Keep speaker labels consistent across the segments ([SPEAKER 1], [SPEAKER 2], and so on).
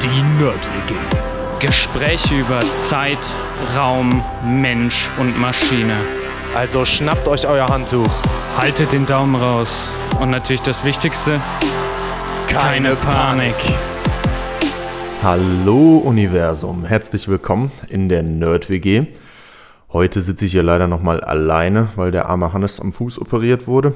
[SPEAKER 1] Die Nerd-WG. Gespräche über Zeit, Raum, Mensch und Maschine.
[SPEAKER 2] Also schnappt euch euer Handtuch.
[SPEAKER 1] Haltet den Daumen raus. Und natürlich das Wichtigste, keine Panik.
[SPEAKER 2] Hallo Universum, herzlich willkommen in der Nerd-WG. Heute sitze ich hier leider nochmal alleine, weil der arme Hannes am Fuß operiert wurde.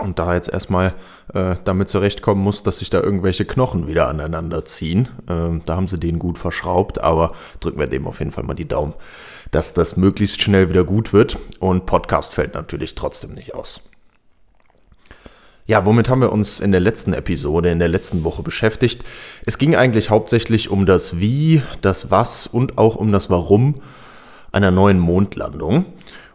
[SPEAKER 2] Und da jetzt erstmal äh, damit zurechtkommen muss, dass sich da irgendwelche Knochen wieder aneinander ziehen. Ähm, da haben sie den gut verschraubt, aber drücken wir dem auf jeden Fall mal die Daumen, dass das möglichst schnell wieder gut wird. Und Podcast fällt natürlich trotzdem nicht aus. Ja, womit haben wir uns in der letzten Episode, in der letzten Woche beschäftigt? Es ging eigentlich hauptsächlich um das Wie, das Was und auch um das Warum einer neuen Mondlandung.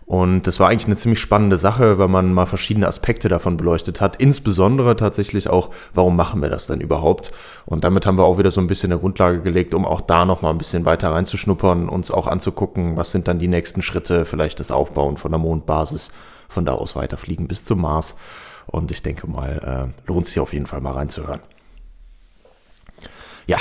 [SPEAKER 2] Und das war eigentlich eine ziemlich spannende Sache, weil man mal verschiedene Aspekte davon beleuchtet hat. Insbesondere tatsächlich auch, warum machen wir das denn überhaupt? Und damit haben wir auch wieder so ein bisschen eine Grundlage gelegt, um auch da nochmal ein bisschen weiter reinzuschnuppern, uns auch anzugucken, was sind dann die nächsten Schritte, vielleicht das Aufbauen von der Mondbasis, von da aus weiterfliegen bis zum Mars. Und ich denke mal, äh, lohnt sich auf jeden Fall mal reinzuhören. Ja,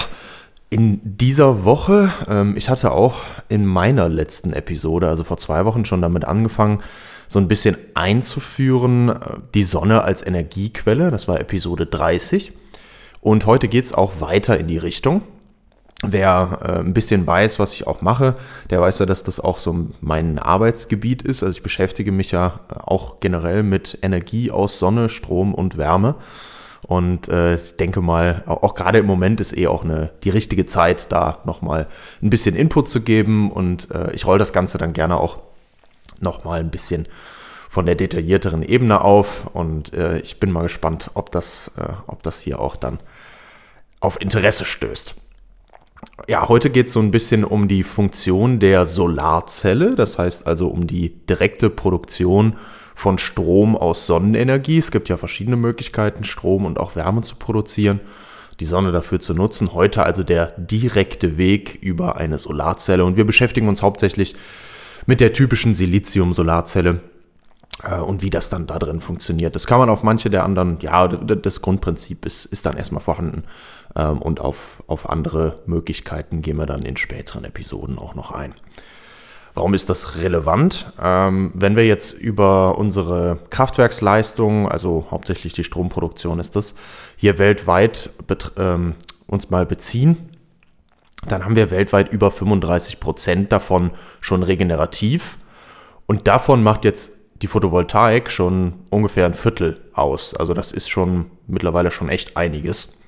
[SPEAKER 2] in dieser Woche, ähm, ich hatte auch in meiner letzten Episode, also vor zwei Wochen schon damit angefangen, so ein bisschen einzuführen, äh, die Sonne als Energiequelle. Das war Episode 30. Und heute geht es auch weiter in die Richtung. Wer äh, ein bisschen weiß, was ich auch mache, der weiß ja, dass das auch so mein Arbeitsgebiet ist. Also ich beschäftige mich ja äh, auch generell mit Energie aus Sonne, Strom und Wärme. Und äh, ich denke mal, auch, gerade im Moment ist eh auch eine, die richtige Zeit, da nochmal ein bisschen Input zu geben. Und äh, ich roll das Ganze dann gerne auch nochmal ein bisschen von der detaillierteren Ebene auf. Und äh, ich bin mal gespannt, ob das, äh, ob das hier auch dann auf Interesse stößt. Ja, heute geht es so ein bisschen um die Funktion der Solarzelle, das heißt also um die direkte Produktion von Strom aus Sonnenenergie. Es gibt ja verschiedene Möglichkeiten, Strom und auch Wärme zu produzieren, die Sonne dafür zu nutzen. Heute also der direkte Weg über eine Solarzelle und wir beschäftigen uns hauptsächlich mit der typischen Silizium-Solarzelle äh, und wie das dann da drin funktioniert. Das kann man auf manche der anderen, ja, das Grundprinzip ist, ist dann erstmal vorhanden ähm, und auf, auf andere Möglichkeiten gehen wir dann in späteren Episoden auch noch ein. Warum ist das relevant? Ähm, wenn wir jetzt über unsere Kraftwerksleistung, also hauptsächlich die Stromproduktion ist das, hier weltweit ähm, uns mal beziehen, dann haben wir weltweit über 35 Prozent davon schon regenerativ. Und davon macht jetzt die Photovoltaik schon ungefähr ein Viertel aus. Also das ist schon mittlerweile schon echt einiges.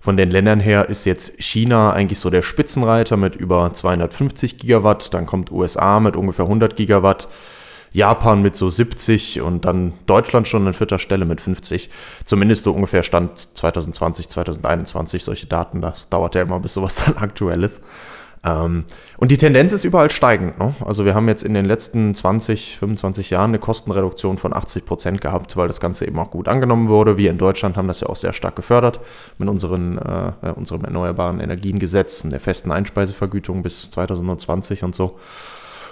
[SPEAKER 2] Von den Ländern her ist jetzt China eigentlich so der Spitzenreiter mit über 250 Gigawatt, dann kommt USA mit ungefähr 100 Gigawatt, Japan mit so 70 und dann Deutschland schon an vierter Stelle mit 50. Zumindest so ungefähr Stand 2020, 2021, solche Daten, das dauert ja immer, bis sowas dann aktuell ist. Ähm, und die Tendenz ist überall steigend. Ne? Also wir haben jetzt in den letzten 20, 25 Jahren eine Kostenreduktion von 80 Prozent gehabt, weil das Ganze eben auch gut angenommen wurde. Wir in Deutschland haben das ja auch sehr stark gefördert mit unseren, äh, unserem erneuerbaren Energiengesetz und der festen Einspeisevergütung bis 2020 und so.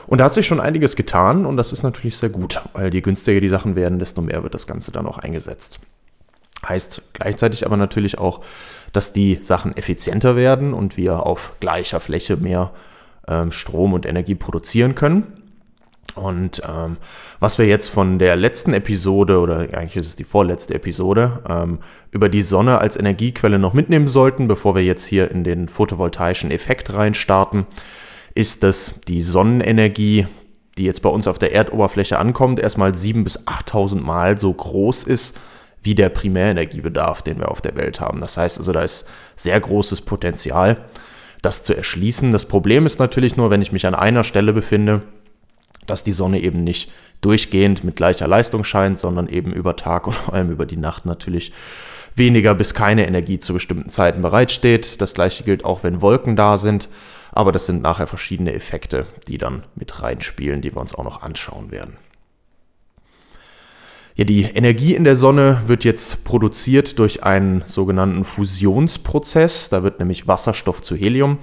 [SPEAKER 2] Und da hat sich schon einiges getan und das ist natürlich sehr gut, weil je günstiger die Sachen werden, desto mehr wird das Ganze dann auch eingesetzt. Heißt gleichzeitig aber natürlich auch, dass die Sachen effizienter werden und wir auf gleicher Fläche mehr ähm, Strom und Energie produzieren können. Und ähm, was wir jetzt von der letzten Episode, oder eigentlich ist es die vorletzte Episode, ähm, über die Sonne als Energiequelle noch mitnehmen sollten, bevor wir jetzt hier in den photovoltaischen Effekt reinstarten, ist, dass die Sonnenenergie, die jetzt bei uns auf der Erdoberfläche ankommt, erstmal 7.000 bis 8.000 Mal so groß ist wie der Primärenergiebedarf, den wir auf der Welt haben. Das heißt also, da ist sehr großes Potenzial, das zu erschließen. Das Problem ist natürlich nur, wenn ich mich an einer Stelle befinde, dass die Sonne eben nicht durchgehend mit gleicher Leistung scheint, sondern eben über Tag und vor allem über die Nacht natürlich weniger bis keine Energie zu bestimmten Zeiten bereitsteht. Das gleiche gilt auch, wenn Wolken da sind. Aber das sind nachher verschiedene Effekte, die dann mit reinspielen, die wir uns auch noch anschauen werden. Ja, die Energie in der Sonne wird jetzt produziert durch einen sogenannten Fusionsprozess. Da wird nämlich Wasserstoff zu Helium.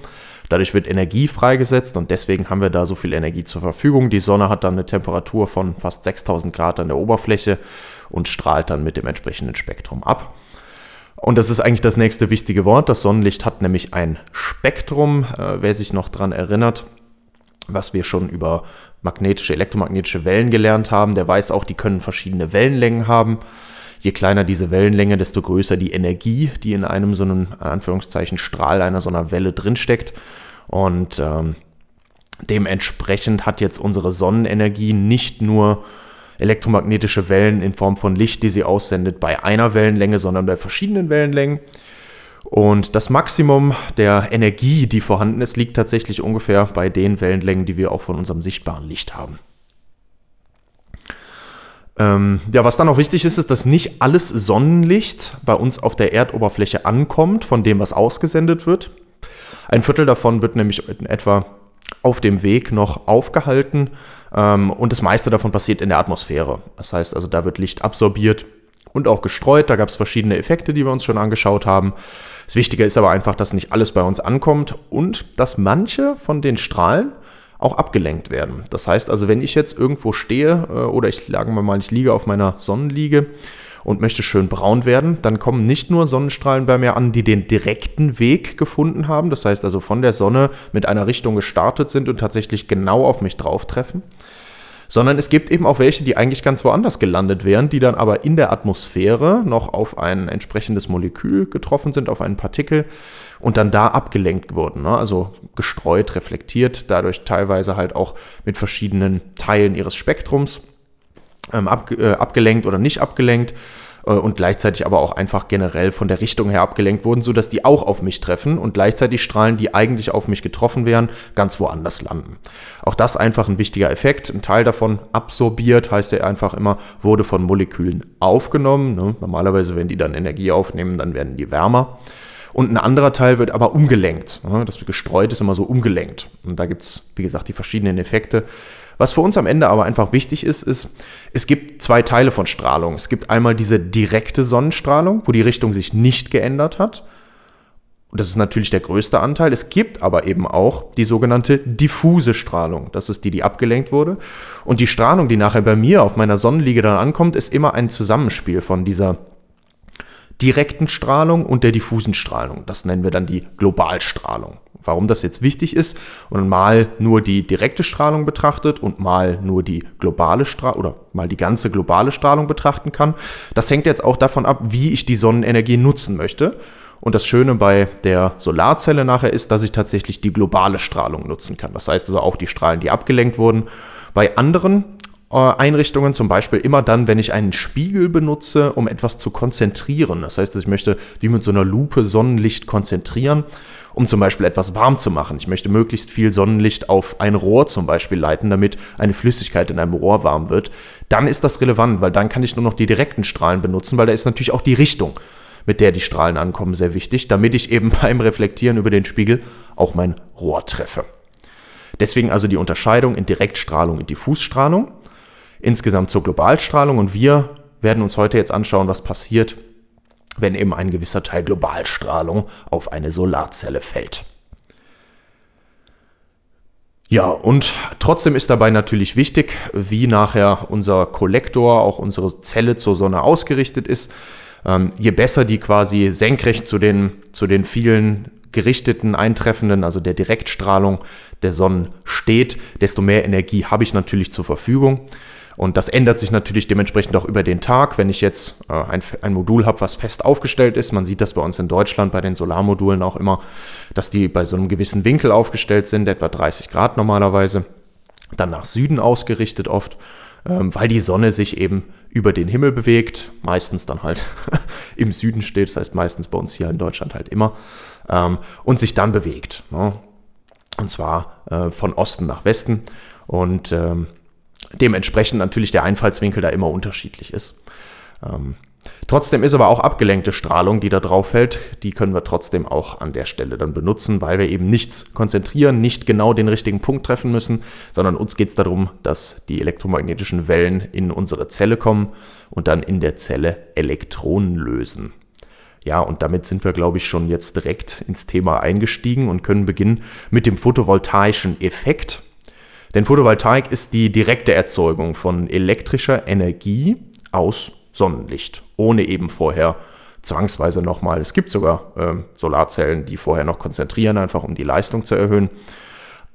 [SPEAKER 2] Dadurch wird Energie freigesetzt und deswegen haben wir da so viel Energie zur Verfügung. Die Sonne hat dann eine Temperatur von fast 6000 Grad an der Oberfläche und strahlt dann mit dem entsprechenden Spektrum ab. Und das ist eigentlich das nächste wichtige Wort. Das Sonnenlicht hat nämlich ein Spektrum, äh, wer sich noch daran erinnert, was wir schon über magnetische, elektromagnetische Wellen gelernt haben. Der weiß auch, die können verschiedene Wellenlängen haben. Je kleiner diese Wellenlänge, desto größer die Energie, die in einem so einem Anführungszeichen Strahl einer so einer Welle drinsteckt. Und ähm, dementsprechend hat jetzt unsere Sonnenenergie nicht nur elektromagnetische Wellen in Form von Licht, die sie aussendet, bei einer Wellenlänge, sondern bei verschiedenen Wellenlängen. Und das Maximum der Energie, die vorhanden ist, liegt tatsächlich ungefähr bei den Wellenlängen, die wir auch von unserem sichtbaren Licht haben. Ähm, ja, was dann auch wichtig ist, ist, dass nicht alles Sonnenlicht bei uns auf der Erdoberfläche ankommt, von dem, was ausgesendet wird. Ein Viertel davon wird nämlich in etwa auf dem Weg noch aufgehalten ähm, und das meiste davon passiert in der Atmosphäre. Das heißt also, da wird Licht absorbiert und auch gestreut. Da gab es verschiedene Effekte, die wir uns schon angeschaut haben. Das Wichtige ist aber einfach, dass nicht alles bei uns ankommt und dass manche von den Strahlen auch abgelenkt werden. Das heißt also, wenn ich jetzt irgendwo stehe äh, oder ich sagen wir mal, ich liege auf meiner Sonnenliege und möchte schön braun werden, dann kommen nicht nur Sonnenstrahlen bei mir an, die den direkten Weg gefunden haben, das heißt also von der Sonne mit einer Richtung gestartet sind und tatsächlich genau auf mich drauf treffen, sondern es gibt eben auch welche, die eigentlich ganz woanders gelandet wären, die dann aber in der Atmosphäre noch auf ein entsprechendes Molekül getroffen sind, auf einen Partikel und dann da abgelenkt wurden. Ne? Also gestreut, reflektiert, dadurch teilweise halt auch mit verschiedenen Teilen ihres Spektrums ähm, ab, äh, abgelenkt oder nicht abgelenkt äh, und gleichzeitig aber auch einfach generell von der Richtung her abgelenkt wurden, sodass die auch auf mich treffen und gleichzeitig Strahlen, die eigentlich auf mich getroffen wären, ganz woanders landen. Auch das einfach ein wichtiger Effekt. Ein Teil davon absorbiert, heißt ja einfach immer, wurde von Molekülen aufgenommen. Ne? Normalerweise, wenn die dann Energie aufnehmen, dann werden die wärmer. Und ein anderer Teil wird aber umgelenkt. Ne? Das gestreut ist immer so umgelenkt. Und da gibt es, wie gesagt, die verschiedenen Effekte. Was für uns am Ende aber einfach wichtig ist, ist, es gibt zwei Teile von Strahlung. Es gibt einmal diese direkte Sonnenstrahlung, wo die Richtung sich nicht geändert hat. Und das ist natürlich der größte Anteil. Es gibt aber eben auch die sogenannte diffuse Strahlung. Das ist die, die abgelenkt wurde. Und die Strahlung, die nachher bei mir auf meiner Sonnenliege dann ankommt, ist immer ein Zusammenspiel von dieser direkten Strahlung und der diffusen Strahlung. Das nennen wir dann die Globalstrahlung. Warum das jetzt wichtig ist und mal nur die direkte Strahlung betrachtet und mal nur die globale Strahlung oder mal die ganze globale Strahlung betrachten kann, das hängt jetzt auch davon ab, wie ich die Sonnenenergie nutzen möchte. Und das Schöne bei der Solarzelle nachher ist, dass ich tatsächlich die globale Strahlung nutzen kann. Das heißt also auch die Strahlen, die abgelenkt wurden. Bei anderen Einrichtungen, zum Beispiel immer dann, wenn ich einen Spiegel benutze, um etwas zu konzentrieren. Das heißt, ich möchte wie mit so einer Lupe Sonnenlicht konzentrieren, um zum Beispiel etwas warm zu machen. Ich möchte möglichst viel Sonnenlicht auf ein Rohr zum Beispiel leiten, damit eine Flüssigkeit in einem Rohr warm wird. Dann ist das relevant, weil dann kann ich nur noch die direkten Strahlen benutzen, weil da ist natürlich auch die Richtung, mit der die Strahlen ankommen, sehr wichtig, damit ich eben beim Reflektieren über den Spiegel auch mein Rohr treffe. Deswegen also die Unterscheidung in Direktstrahlung und Diffusstrahlung insgesamt zur Globalstrahlung und wir werden uns heute jetzt anschauen, was passiert, wenn eben ein gewisser Teil Globalstrahlung auf eine Solarzelle fällt. Ja, und trotzdem ist dabei natürlich wichtig, wie nachher unser Kollektor, auch unsere Zelle zur Sonne ausgerichtet ist. Ähm, je besser die quasi senkrecht zu den, zu den vielen gerichteten, eintreffenden, also der Direktstrahlung der Sonnen steht, desto mehr Energie habe ich natürlich zur Verfügung. Und das ändert sich natürlich dementsprechend auch über den Tag. Wenn ich jetzt äh, ein, ein Modul habe, was fest aufgestellt ist, man sieht das bei uns in Deutschland bei den Solarmodulen auch immer, dass die bei so einem gewissen Winkel aufgestellt sind, etwa 30 Grad normalerweise, dann nach Süden ausgerichtet oft, ähm, weil die Sonne sich eben über den Himmel bewegt, meistens dann halt im Süden steht, das heißt meistens bei uns hier in Deutschland halt immer, ähm, und sich dann bewegt. Ne? Und zwar äh, von Osten nach Westen. Und ähm, dementsprechend natürlich der Einfallswinkel da immer unterschiedlich ist. Ähm, trotzdem ist aber auch abgelenkte Strahlung, die da drauf fällt, die können wir trotzdem auch an der Stelle dann benutzen, weil wir eben nichts konzentrieren, nicht genau den richtigen Punkt treffen müssen, sondern uns geht es darum, dass die elektromagnetischen Wellen in unsere Zelle kommen und dann in der Zelle Elektronen lösen. Ja, und damit sind wir, glaube ich, schon jetzt direkt ins Thema eingestiegen und können beginnen mit dem photovoltaischen Effekt. Denn Photovoltaik ist die direkte Erzeugung von elektrischer Energie aus Sonnenlicht, ohne eben vorher zwangsweise nochmal, es gibt sogar äh, Solarzellen, die vorher noch konzentrieren, einfach um die Leistung zu erhöhen.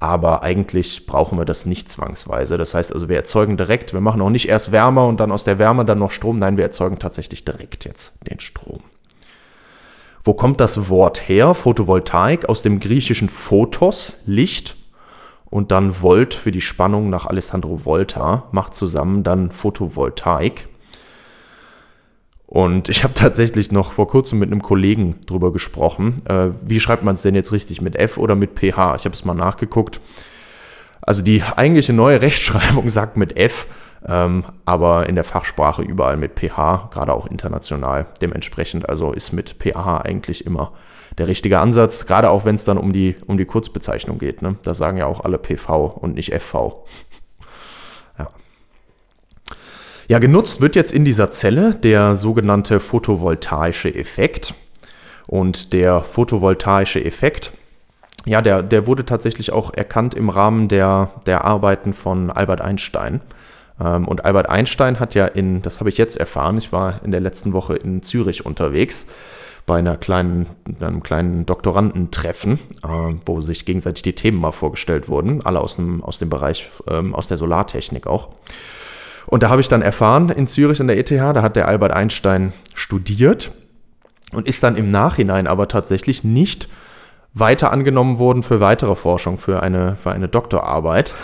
[SPEAKER 2] Aber eigentlich brauchen wir das nicht zwangsweise. Das heißt also, wir erzeugen direkt, wir machen auch nicht erst Wärme und dann aus der Wärme dann noch Strom. Nein, wir erzeugen tatsächlich direkt jetzt den Strom. Wo kommt das Wort her? Photovoltaik aus dem griechischen Photos, Licht, und dann Volt für die Spannung nach Alessandro Volta, macht zusammen dann Photovoltaik. Und ich habe tatsächlich noch vor kurzem mit einem Kollegen drüber gesprochen. Äh, wie schreibt man es denn jetzt richtig? Mit F oder mit PH? Ich habe es mal nachgeguckt. Also die eigentliche neue Rechtschreibung sagt mit F, ähm, aber in der Fachsprache überall mit PH, gerade auch international. Dementsprechend also ist mit PH eigentlich immer der richtige Ansatz, gerade auch wenn es dann um die, um die Kurzbezeichnung geht. Ne? Da sagen ja auch alle PV und nicht FV. Ja, genutzt wird jetzt in dieser Zelle der sogenannte photovoltaische Effekt. Und der photovoltaische Effekt, ja, der, der wurde tatsächlich auch erkannt im Rahmen der, der Arbeiten von Albert Einstein. Ähm, und Albert Einstein hat ja in, das habe ich jetzt erfahren, ich war in der letzten Woche in Zürich unterwegs bei einer kleinen, einem kleinen Doktorandentreffen, äh, wo sich gegenseitig die Themen mal vorgestellt wurden, alle aus dem, aus dem Bereich, ähm, aus der Solartechnik auch. Und da habe ich dann erfahren, in Zürich an der ETH, da hat der Albert Einstein studiert und ist dann im Nachhinein aber tatsächlich nicht weiter angenommen worden für weitere Forschung, für eine, für eine Doktorarbeit.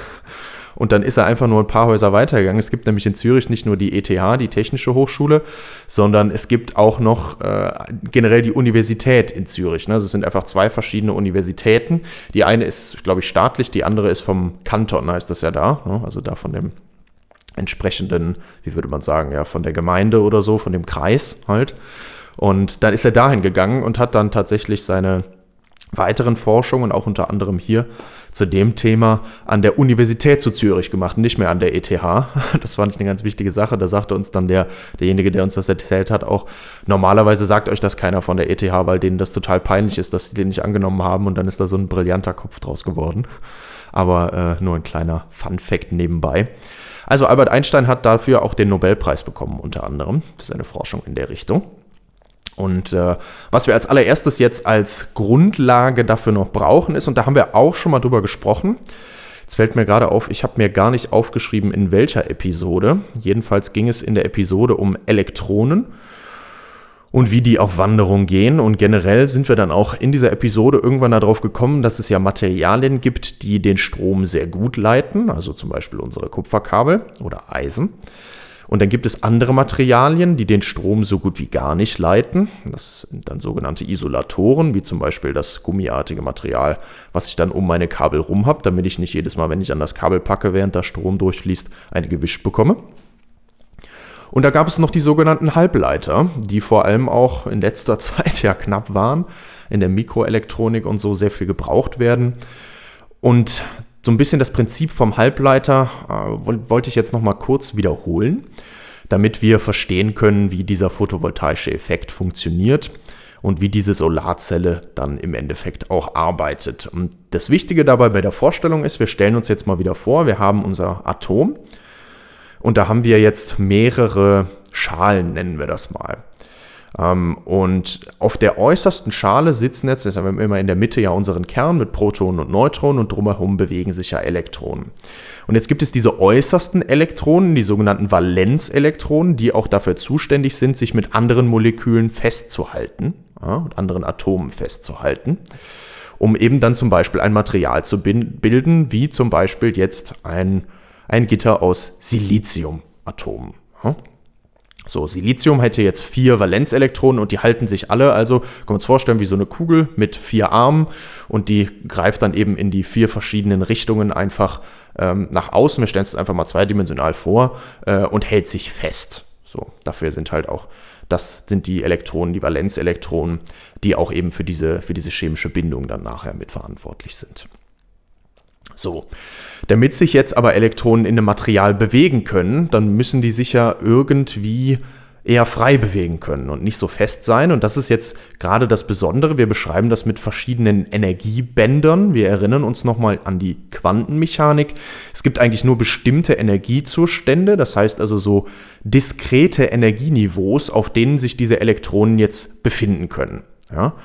[SPEAKER 2] Und dann ist er einfach nur ein paar Häuser weitergegangen. Es gibt nämlich in Zürich nicht nur die ETH, die Technische Hochschule, sondern es gibt auch noch äh, generell die Universität in Zürich. Ne? Also es sind einfach zwei verschiedene Universitäten. Die eine ist, glaube ich, staatlich, die andere ist vom Kanton, heißt das ja da. Ne? Also da von dem entsprechenden, wie würde man sagen, ja, von der Gemeinde oder so, von dem Kreis halt. Und dann ist er dahin gegangen und hat dann tatsächlich seine weiteren Forschungen, auch unter anderem hier zu dem Thema, an der Universität zu Zürich gemacht, nicht mehr an der ETH. Das fand ich eine ganz wichtige Sache. Da sagte uns dann der, derjenige, der uns das erzählt hat, auch, normalerweise sagt euch das keiner von der ETH, weil denen das total peinlich ist, dass sie den nicht angenommen haben und dann ist da so ein brillanter Kopf draus geworden. Aber äh, nur ein kleiner Fun-Fact nebenbei. Also Albert Einstein hat dafür auch den Nobelpreis bekommen, unter anderem, für seine Forschung in der Richtung. Und äh, was wir als allererstes jetzt als Grundlage dafür noch brauchen ist, und da haben wir auch schon mal drüber gesprochen, Jetzt fällt mir gerade auf, ich habe mir gar nicht aufgeschrieben, in welcher Episode. Jedenfalls ging es in der Episode um Elektronen und wie die auf Wanderung gehen. Und generell sind wir dann auch in dieser Episode irgendwann darauf gekommen, dass es ja Materialien gibt, die den Strom sehr gut leiten, also zum Beispiel unsere Kupferkabel oder Eisen. Und dann gibt es andere Materialien, die den Strom so gut wie gar nicht leiten. Das sind dann sogenannte Isolatoren, wie zum Beispiel das gummiartige Material, was ich dann um meine Kabel rum habe, damit ich nicht jedes Mal, wenn ich an das Kabel packe, während da Strom durchfließt, eine gewischt bekomme. Und da gab es noch die sogenannten Halbleiter, die vor allem auch in letzter Zeit ja knapp waren, in der Mikroelektronik und so sehr viel gebraucht werden. Und so ein bisschen das Prinzip vom Halbleiter äh, wollte ich jetzt noch mal kurz wiederholen, damit wir verstehen können, wie dieser photovoltaische Effekt funktioniert und wie diese Solarzelle dann im Endeffekt auch arbeitet. Und das Wichtige dabei bei der Vorstellung ist, wir stellen uns jetzt mal wieder vor, wir haben unser Atom und da haben wir jetzt mehrere Schalen, nennen wir das mal. Ähm, und auf der äußersten Schale sitzen jetzt, jetzt haben wir immer in der Mitte ja unseren Kern mit Protonen und Neutronen und drumherum bewegen sich ja Elektronen. Und jetzt gibt es diese äußersten Elektronen, die sogenannten Valenzelektronen, die auch dafür zuständig sind, sich mit anderen Molekülen festzuhalten, ja, mit anderen Atomen festzuhalten um eben dann zum Beispiel ein Material zu bilden, wie zum Beispiel jetzt ein ein Gitter aus Siliziumatomen. So, Silizium hätte jetzt vier Valenzelektronen und die halten sich alle. Also können wir uns vorstellen, wie so eine Kugel mit vier Armen und die greift dann eben in die vier verschiedenen Richtungen einfach ähm, nach außen. Wir stellen es einfach mal zweidimensional vor äh, und hält sich fest. So, dafür sind halt auch, das sind die Elektronen, die Valenzelektronen, die auch eben für diese, für diese chemische Bindung dann nachher mitverantwortlich sind. So. Damit sich jetzt aber Elektronen in einem Material bewegen können, dann müssen die sich ja irgendwie eher frei bewegen können und nicht so fest sein. Und das ist jetzt gerade das Besondere. Wir beschreiben das mit verschiedenen Energiebändern. Wir erinnern uns nochmal an die Quantenmechanik. Es gibt eigentlich nur bestimmte Energiezustände, das heißt also so diskrete Energieniveaus, auf denen sich diese Elektronen jetzt befinden können. Ja?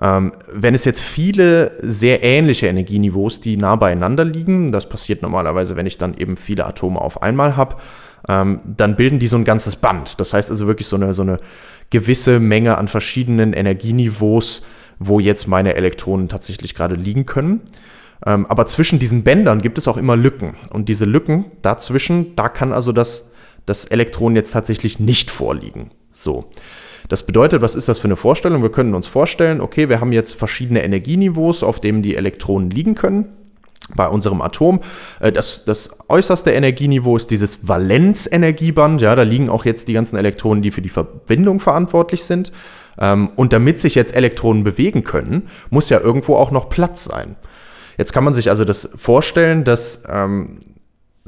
[SPEAKER 2] Ähm, wenn es jetzt viele sehr ähnliche Energieniveaus, die nah beieinander liegen, das passiert normalerweise, wenn ich dann eben viele Atome auf einmal habe, ähm, dann bilden die so ein ganzes Band. Das heißt also wirklich so eine, so eine gewisse Menge an verschiedenen Energieniveaus, wo jetzt meine Elektronen tatsächlich gerade liegen können. Ähm, aber zwischen diesen Bändern gibt es auch immer Lücken. Und diese Lücken dazwischen, da kann also das, das Elektron jetzt tatsächlich nicht vorliegen. So. Das bedeutet, was ist das für eine Vorstellung? Wir können uns vorstellen, okay, wir haben jetzt verschiedene Energieniveaus, auf denen die Elektronen liegen können bei unserem Atom. Äh, das, das äußerste Energieniveau ist dieses Valenzenergieband. Ja, da liegen auch jetzt die ganzen Elektronen, die für die Verbindung verantwortlich sind. Ähm, und damit sich jetzt Elektronen bewegen können, muss ja irgendwo auch noch Platz sein. Jetzt kann man sich also das vorstellen, dass ähm,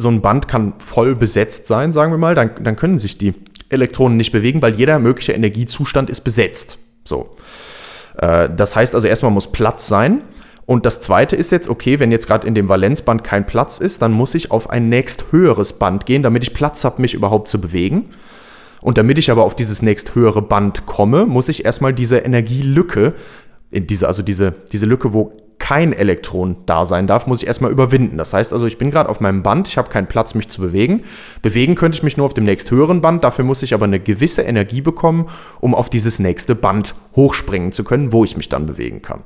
[SPEAKER 2] so ein Band kann voll besetzt sein, sagen wir mal. Dann, dann können sich die Elektronen nicht bewegen, weil jeder mögliche Energiezustand ist besetzt. So. Äh, das heißt also, erstmal muss Platz sein. Und das zweite ist jetzt, okay, wenn jetzt gerade in dem Valenzband kein Platz ist, dann muss ich auf ein nächsthöheres Band gehen, damit ich Platz habe, mich überhaupt zu bewegen. Und damit ich aber auf dieses nächsthöhere Band komme, muss ich erstmal diese Energielücke, in diese, also diese, diese Lücke, wo kein Elektron da sein darf, muss ich erstmal überwinden. Das heißt also, ich bin gerade auf meinem Band, ich habe keinen Platz, mich zu bewegen. Bewegen könnte ich mich nur auf dem nächsthöheren Band, dafür muss ich aber eine gewisse Energie bekommen, um auf dieses nächste Band hochspringen zu können, wo ich mich dann bewegen kann.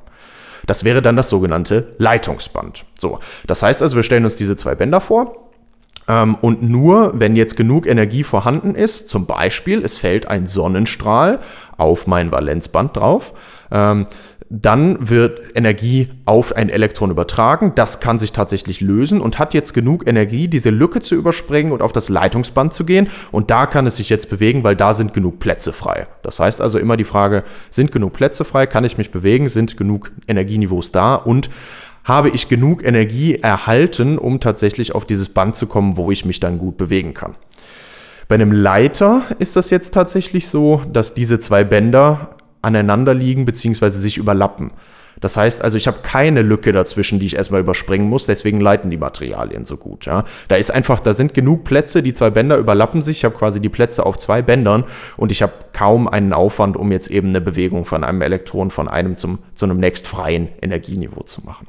[SPEAKER 2] Das wäre dann das sogenannte Leitungsband. So, das heißt also, wir stellen uns diese zwei Bänder vor. Ähm, und nur wenn jetzt genug Energie vorhanden ist, zum Beispiel es fällt ein Sonnenstrahl auf mein Valenzband drauf, ähm, dann wird Energie auf ein Elektron übertragen. Das kann sich tatsächlich lösen und hat jetzt genug Energie, diese Lücke zu überspringen und auf das Leitungsband zu gehen. Und da kann es sich jetzt bewegen, weil da sind genug Plätze frei. Das heißt also immer die Frage, sind genug Plätze frei? Kann ich mich bewegen? Sind genug Energieniveaus da? Und habe ich genug Energie erhalten, um tatsächlich auf dieses Band zu kommen, wo ich mich dann gut bewegen kann? Bei einem Leiter ist das jetzt tatsächlich so, dass diese zwei Bänder aneinander liegen bzw. sich überlappen. Das heißt also, ich habe keine Lücke dazwischen, die ich erstmal überspringen muss, deswegen leiten die Materialien so gut. Ja. Da ist einfach, da sind genug Plätze, die zwei Bänder überlappen sich. Ich habe quasi die Plätze auf zwei Bändern und ich habe kaum einen Aufwand, um jetzt eben eine Bewegung von einem Elektron von einem zum, zu einem nächstfreien Energieniveau zu machen.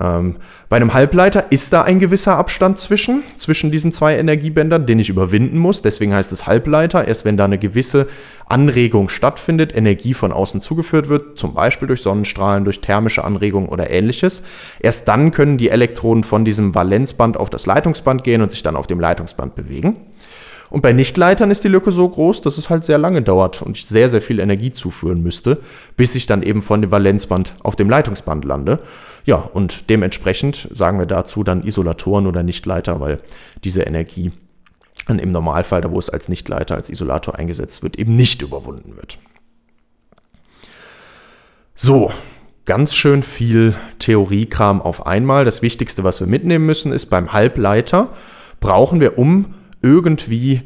[SPEAKER 2] Ähm, bei einem Halbleiter ist da ein gewisser Abstand zwischen, zwischen diesen zwei Energiebändern, den ich überwinden muss. Deswegen heißt es Halbleiter. Erst wenn da eine gewisse Anregung stattfindet, Energie von außen zugeführt wird, zum Beispiel durch Sonnenstrahlen, durch thermische Anregung oder ähnliches, erst dann können die Elektronen von diesem Valenzband auf das Leitungsband gehen und sich dann auf dem Leitungsband bewegen. Und bei Nichtleitern ist die Lücke so groß, dass es halt sehr lange dauert und ich sehr, sehr viel Energie zuführen müsste, bis ich dann eben von dem Valenzband auf dem Leitungsband lande. Ja, und dementsprechend sagen wir dazu dann Isolatoren oder Nichtleiter, weil diese Energie dann im Normalfall, da wo es als Nichtleiter, als Isolator eingesetzt wird, eben nicht überwunden wird. So, ganz schön viel Theoriekram auf einmal. Das Wichtigste, was wir mitnehmen müssen, ist beim Halbleiter brauchen wir, um irgendwie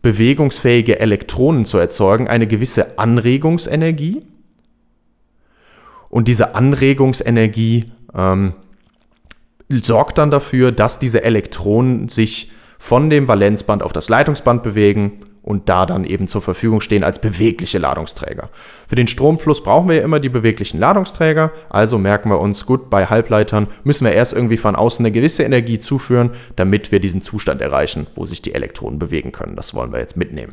[SPEAKER 2] bewegungsfähige Elektronen zu erzeugen, eine gewisse Anregungsenergie. Und diese Anregungsenergie ähm, sorgt dann dafür, dass diese Elektronen sich von dem Valenzband auf das Leitungsband bewegen und da dann eben zur Verfügung stehen als bewegliche Ladungsträger. Für den Stromfluss brauchen wir ja immer die beweglichen Ladungsträger, also merken wir uns, gut, bei Halbleitern müssen wir erst irgendwie von außen eine gewisse Energie zuführen, damit wir diesen Zustand erreichen, wo sich die Elektronen bewegen können. Das wollen wir jetzt mitnehmen.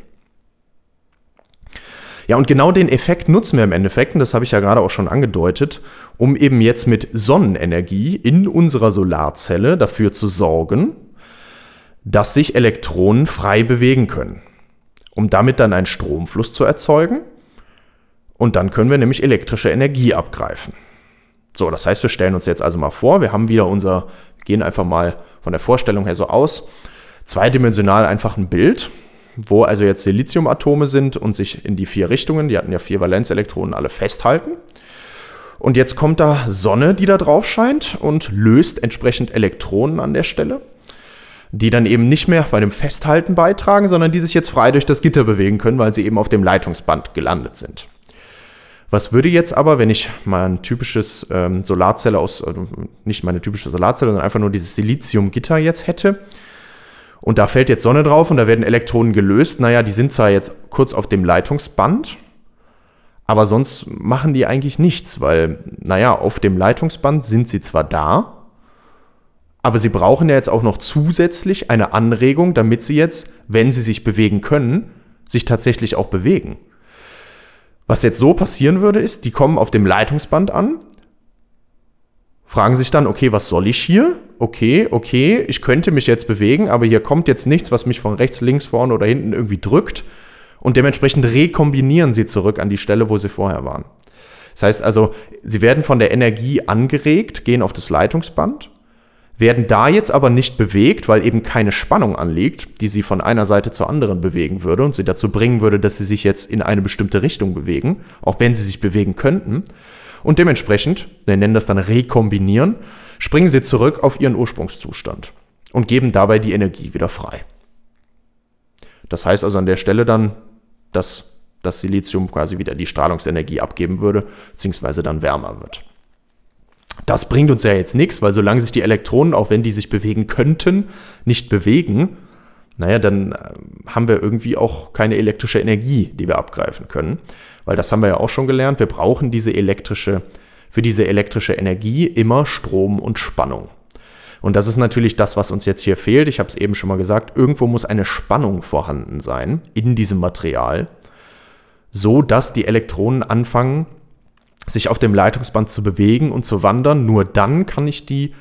[SPEAKER 2] Ja, und genau den Effekt nutzen wir im Endeffekt, und das habe ich ja gerade auch schon angedeutet, um eben jetzt mit Sonnenenergie in unserer Solarzelle dafür zu sorgen, dass sich Elektronen frei bewegen können um damit dann einen Stromfluss zu erzeugen. Und dann können wir nämlich elektrische Energie abgreifen. So, das heißt, wir stellen uns jetzt also mal vor, wir haben wieder unser, gehen einfach mal von der Vorstellung her so aus, zweidimensional einfach ein Bild, wo also jetzt Siliziumatome sind und sich in die vier Richtungen, die hatten ja vier Valenzelektronen, alle festhalten. Und jetzt kommt da Sonne, die da drauf scheint und löst entsprechend Elektronen an der Stelle. Die dann eben nicht mehr bei dem Festhalten beitragen, sondern die sich jetzt frei durch das Gitter bewegen können, weil sie eben auf dem Leitungsband gelandet sind. Was würde jetzt aber, wenn ich mein typisches ähm, Solarzelle aus, also nicht meine typische Solarzelle, sondern einfach nur dieses Siliziumgitter jetzt hätte, und da fällt jetzt Sonne drauf und da werden Elektronen gelöst, naja, die sind zwar jetzt kurz auf dem Leitungsband, aber sonst machen die eigentlich nichts, weil, naja, auf dem Leitungsband sind sie zwar da, aber sie brauchen ja jetzt auch noch zusätzlich eine Anregung, damit sie jetzt, wenn sie sich bewegen können, sich tatsächlich auch bewegen. Was jetzt so passieren würde, ist, die kommen auf dem Leitungsband an, fragen sich dann, okay, was soll ich hier? Okay, okay, ich könnte mich jetzt bewegen, aber hier kommt jetzt nichts, was mich von rechts, links, vorne oder hinten irgendwie drückt. Und dementsprechend rekombinieren sie zurück an die Stelle, wo sie vorher waren. Das heißt also, sie werden von der Energie angeregt, gehen auf das Leitungsband werden da jetzt aber nicht bewegt, weil eben keine Spannung anliegt, die sie von einer Seite zur anderen bewegen würde und sie dazu bringen würde, dass sie sich jetzt in eine bestimmte Richtung bewegen, auch wenn sie sich bewegen könnten. Und dementsprechend, wir nennen das dann rekombinieren, springen sie zurück auf ihren Ursprungszustand und geben dabei die Energie wieder frei. Das heißt also an der Stelle dann, dass das Silizium quasi wieder die Strahlungsenergie abgeben würde, beziehungsweise dann wärmer wird. Das bringt uns ja jetzt nichts, weil solange sich die Elektronen, auch wenn die sich bewegen könnten, nicht bewegen, naja, dann äh, haben wir irgendwie auch keine elektrische Energie, die wir abgreifen können. Weil das haben wir ja auch schon gelernt, wir brauchen diese elektrische, für diese elektrische Energie immer Strom und Spannung. Und das ist natürlich das, was uns jetzt hier fehlt. Ich habe es eben schon mal gesagt, irgendwo muss eine Spannung vorhanden sein in diesem Material, so dass die Elektronen anfangen, sich auf dem Leitungsband zu bewegen und zu wandern. Nur dann kann ich die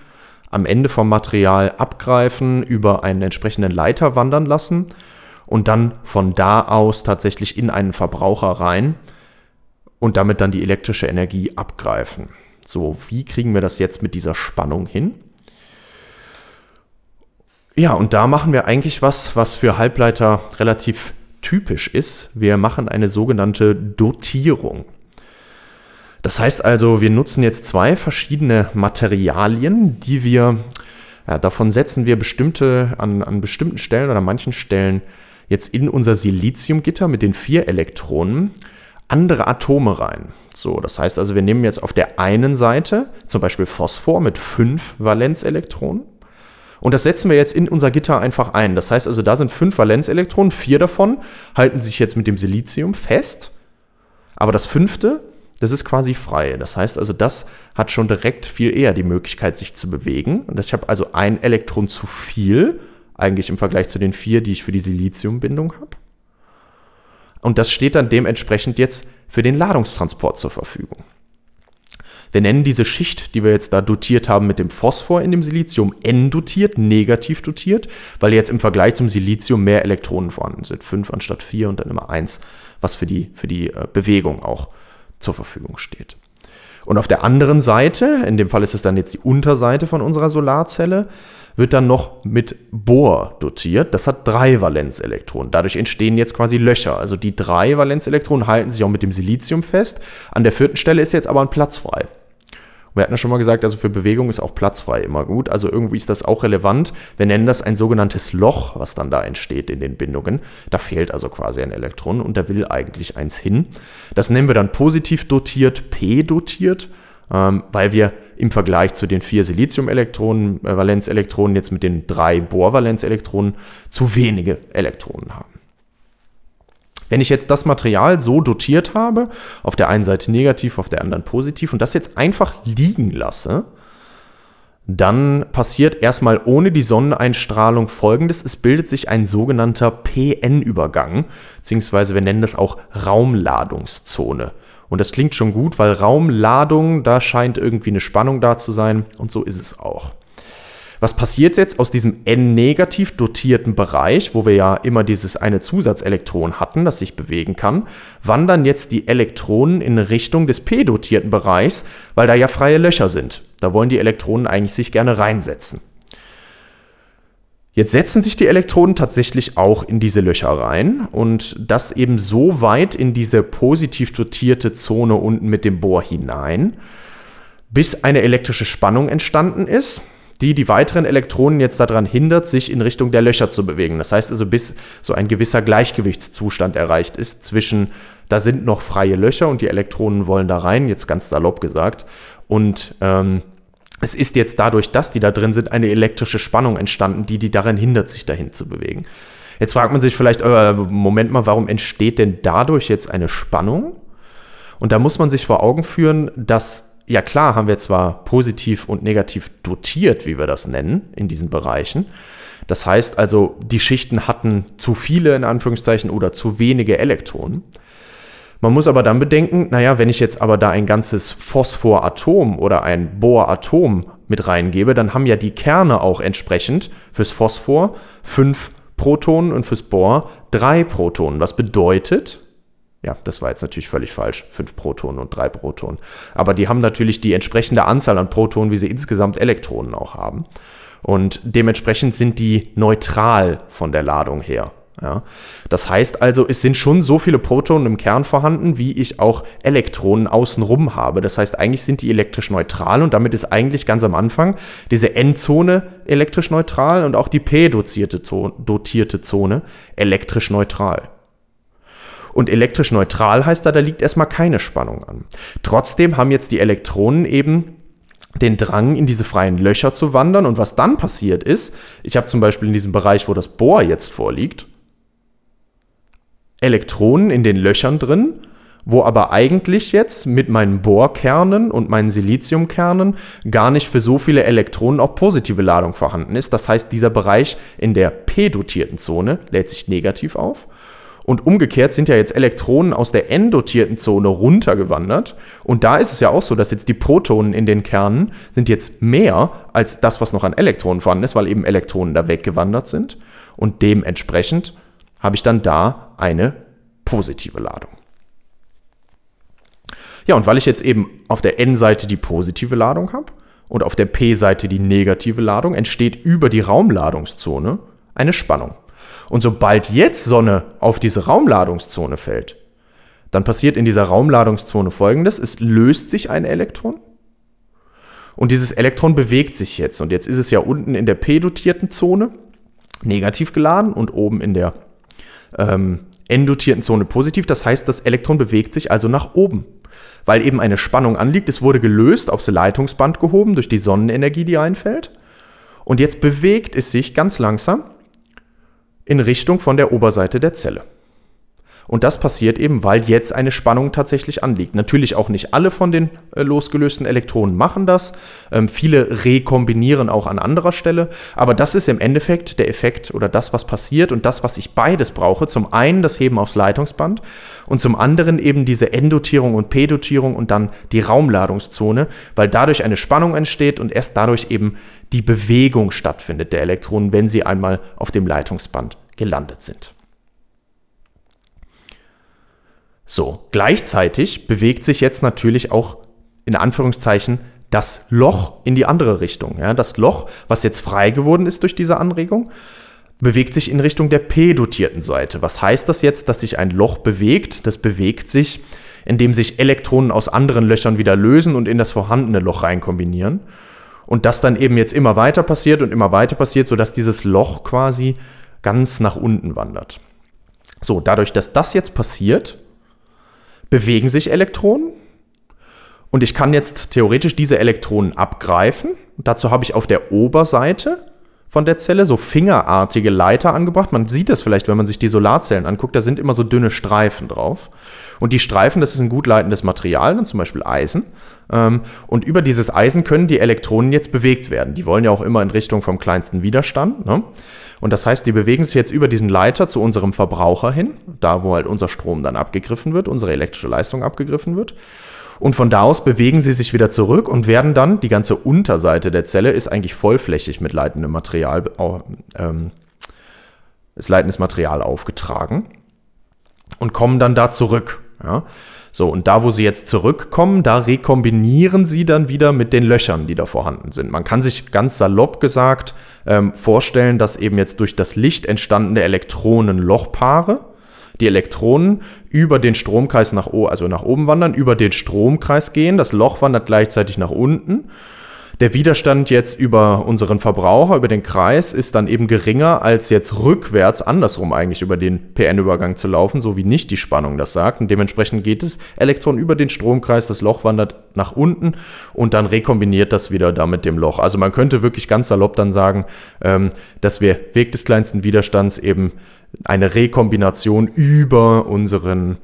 [SPEAKER 2] am Ende vom Material abgreifen, über einen entsprechenden Leiter wandern lassen und dann von da aus tatsächlich in einen Verbraucher rein und damit dann die elektrische Energie abgreifen. So, wie kriegen wir das jetzt mit dieser Spannung hin? Ja, und da machen wir eigentlich was, was für Halbleiter relativ typisch ist. Wir machen eine sogenannte Dotierung. Das heißt also, wir nutzen jetzt zwei verschiedene Materialien, die wir, ja, davon setzen wir bestimmte, an, an bestimmten Stellen oder an manchen Stellen jetzt in unser Siliziumgitter mit den vier Elektronen andere Atome rein. So, das heißt also, wir nehmen jetzt auf der einen Seite zum Beispiel Phosphor mit fünf Valenzelektronen und das setzen wir jetzt in unser Gitter einfach ein. Das heißt also, da sind fünf Valenzelektronen, vier davon halten sich jetzt mit dem Silizium fest, aber das fünfte das ist quasi frei. Das heißt also, das hat schon direkt viel eher die Möglichkeit, sich zu bewegen. Und ich habe also ein Elektron zu viel, eigentlich im Vergleich zu den vier, die ich für die Siliziumbindung habe. Und das steht dann dementsprechend jetzt für den Ladungstransport zur Verfügung. Wir nennen diese Schicht, die wir jetzt da dotiert haben mit dem Phosphor in dem Silizium, N-dotiert, negativ dotiert, weil jetzt im Vergleich zum Silizium mehr Elektronen vorhanden sind. Fünf anstatt vier und dann immer eins, was für die, für die äh, Bewegung auch zur Verfügung steht. Und auf der anderen Seite, in dem Fall ist es dann jetzt die Unterseite von unserer Solarzelle, wird dann noch mit Bohr dotiert. Das hat drei Valenzelektronen. Dadurch entstehen jetzt quasi Löcher. Also die drei Valenzelektronen halten sich auch mit dem Silizium fest. An der vierten Stelle ist jetzt aber ein Platz frei. Wir hatten ja schon mal gesagt, also für Bewegung ist auch platzfrei immer gut. Also irgendwie ist das auch relevant. Wir nennen das ein sogenanntes Loch, was dann da entsteht in den Bindungen. Da fehlt also quasi ein Elektron und da will eigentlich eins hin. Das nennen wir dann positiv dotiert, P dotiert, ähm, weil wir im Vergleich zu den vier Silizium-Elektronen, äh, Valenzelektronen jetzt mit den drei Bohr-Valenzelektronen zu wenige Elektronen haben. Wenn ich jetzt das Material so dotiert habe, auf der einen Seite negativ, auf der anderen positiv und das jetzt einfach liegen lasse, dann passiert erstmal ohne die Sonneneinstrahlung folgendes. Es bildet sich ein sogenannter PN-Übergang, beziehungsweise wir nennen das auch Raumladungszone. Und das klingt schon gut, weil Raumladung, da scheint irgendwie eine Spannung da zu sein und so ist es auch. Was passiert jetzt aus diesem N-negativ dotierten Bereich, wo wir ja immer dieses eine Zusatzelektron hatten, das sich bewegen kann, wandern jetzt die Elektronen in Richtung des P-dotierten Bereichs, weil da ja freie Löcher sind. Da wollen die Elektronen eigentlich sich gerne reinsetzen. Jetzt setzen sich die Elektronen tatsächlich auch in diese Löcher rein und das eben so weit in diese positiv dotierte Zone unten mit dem Bohr hinein, bis eine elektrische Spannung entstanden ist die die weiteren Elektronen jetzt daran hindert, sich in Richtung der Löcher zu bewegen. Das heißt also, bis so ein gewisser Gleichgewichtszustand erreicht ist zwischen, da sind noch freie Löcher und die Elektronen wollen da rein, jetzt ganz salopp gesagt. Und ähm, es ist jetzt dadurch, dass die da drin sind, eine elektrische Spannung entstanden, die die daran hindert, sich dahin zu bewegen. Jetzt fragt man sich vielleicht, äh, Moment mal, warum entsteht denn dadurch jetzt eine Spannung? Und da muss man sich vor Augen führen, dass ja klar haben wir zwar positiv und negativ dotiert, wie wir das nennen, in diesen Bereichen. Das heißt also, die Schichten hatten zu viele in Anführungszeichen oder zu wenige Elektronen. Man muss aber dann bedenken, naja, wenn ich jetzt aber da ein ganzes Phosphoratom oder ein Bohratom mit reingebe, dann haben ja die Kerne auch entsprechend fürs Phosphor fünf Protonen und fürs Bohr drei Protonen. Was bedeutet, ja, das war jetzt natürlich völlig falsch. Fünf Protonen und drei Protonen. Aber die haben natürlich die entsprechende Anzahl an Protonen, wie sie insgesamt Elektronen auch haben. Und dementsprechend sind die neutral von der Ladung her. Ja. Das heißt also, es sind schon so viele Protonen im Kern vorhanden, wie ich auch Elektronen außenrum habe. Das heißt, eigentlich sind die elektrisch neutral und damit ist eigentlich ganz am Anfang diese N-Zone elektrisch neutral und auch die P-dotierte Zone elektrisch neutral. Und elektrisch neutral heißt da, da liegt erstmal keine Spannung an. Trotzdem haben jetzt die Elektronen eben den Drang, in diese freien Löcher zu wandern. Und was dann passiert ist, ich habe zum Beispiel in diesem Bereich, wo das Bohr jetzt vorliegt, Elektronen in den Löchern drin, wo aber eigentlich jetzt mit meinen Bohrkernen und meinen Siliziumkernen gar nicht für so viele Elektronen auch positive Ladung vorhanden ist. Das heißt, dieser Bereich in der p-dotierten Zone lädt sich negativ auf und umgekehrt sind ja jetzt Elektronen aus der n-dotierten Zone runtergewandert. Und da ist es ja auch so, dass jetzt die Protonen in den Kernen sind jetzt mehr als das, was noch an Elektronen vorhanden ist, weil eben Elektronen da weggewandert sind. Und dementsprechend habe ich dann da eine positive Ladung. Ja, und weil ich jetzt eben auf der n-Seite die positive Ladung habe und auf der p-Seite die negative Ladung, entsteht über die Raumladungszone eine Spannung. Und sobald jetzt Sonne auf diese Raumladungszone fällt, dann passiert in dieser Raumladungszone folgendes: Es löst sich ein Elektron und dieses Elektron bewegt sich jetzt. Und jetzt ist es ja unten in der p-dotierten Zone negativ geladen und oben in der ähm, n-dotierten Zone positiv. Das heißt, das Elektron bewegt sich also nach oben, weil eben eine Spannung anliegt. Es wurde gelöst, aufs Leitungsband gehoben durch die Sonnenenergie, die einfällt. Und jetzt bewegt es sich ganz langsam in Richtung von der Oberseite der Zelle. Und das passiert eben, weil jetzt eine Spannung tatsächlich anliegt. Natürlich auch nicht alle von den äh, losgelösten Elektronen machen das. Ähm, viele rekombinieren auch an anderer Stelle. Aber das ist im Endeffekt der Effekt oder das, was passiert und das, was ich beides brauche. Zum einen das Heben aufs Leitungsband und zum anderen eben diese Endotierung und P-Dotierung und dann die Raumladungszone, weil dadurch eine Spannung entsteht und erst dadurch eben die Bewegung stattfindet der Elektronen, wenn sie einmal auf dem Leitungsband gelandet sind. So, gleichzeitig bewegt sich jetzt natürlich auch in Anführungszeichen das Loch in die andere Richtung. Ja, das Loch, was jetzt frei geworden ist durch diese Anregung, bewegt sich in Richtung der p-dotierten Seite. Was heißt das jetzt, dass sich ein Loch bewegt? Das bewegt sich, indem sich Elektronen aus anderen Löchern wieder lösen und in das vorhandene Loch rein kombinieren. Und das dann eben jetzt immer weiter passiert und immer weiter passiert, sodass dieses Loch quasi ganz nach unten wandert. So, dadurch, dass das jetzt passiert, bewegen sich Elektronen und ich kann jetzt theoretisch diese Elektronen abgreifen. Dazu habe ich auf der Oberseite von der Zelle so fingerartige Leiter angebracht. Man sieht das vielleicht, wenn man sich die Solarzellen anguckt, da sind immer so dünne Streifen drauf. Und die Streifen, das ist ein gut leitendes Material, zum Beispiel Eisen. Ähm, und über dieses Eisen können die Elektronen jetzt bewegt werden. Die wollen ja auch immer in Richtung vom kleinsten Widerstand. Ne? Und das heißt, die bewegen sich jetzt über diesen Leiter zu unserem Verbraucher hin, da wo halt unser Strom dann abgegriffen wird, unsere elektrische Leistung abgegriffen wird. Und von da aus bewegen sie sich wieder zurück und werden dann, die ganze Unterseite der Zelle ist eigentlich vollflächig mit leitendem Material, ähm, ist leitendes Material aufgetragen und kommen dann da zurück. Ja? So, und da, wo sie jetzt zurückkommen, da rekombinieren sie dann wieder mit den Löchern, die da vorhanden sind. Man kann sich ganz salopp gesagt ähm, vorstellen, dass eben jetzt durch das Licht entstandene Elektronenlochpaare, die Elektronen über den Stromkreis nach, also nach oben wandern, über den Stromkreis gehen, das Loch wandert gleichzeitig nach unten. Der Widerstand jetzt über unseren Verbraucher, über den Kreis, ist dann eben geringer, als jetzt rückwärts, andersrum eigentlich über den PN-Übergang zu laufen, so wie nicht die Spannung das sagt. Und dementsprechend geht das Elektron über den Stromkreis, das Loch wandert nach unten und dann rekombiniert das wieder da mit dem Loch. Also man könnte wirklich ganz salopp dann sagen, ähm, dass wir Weg des kleinsten Widerstands eben eine Rekombination über unseren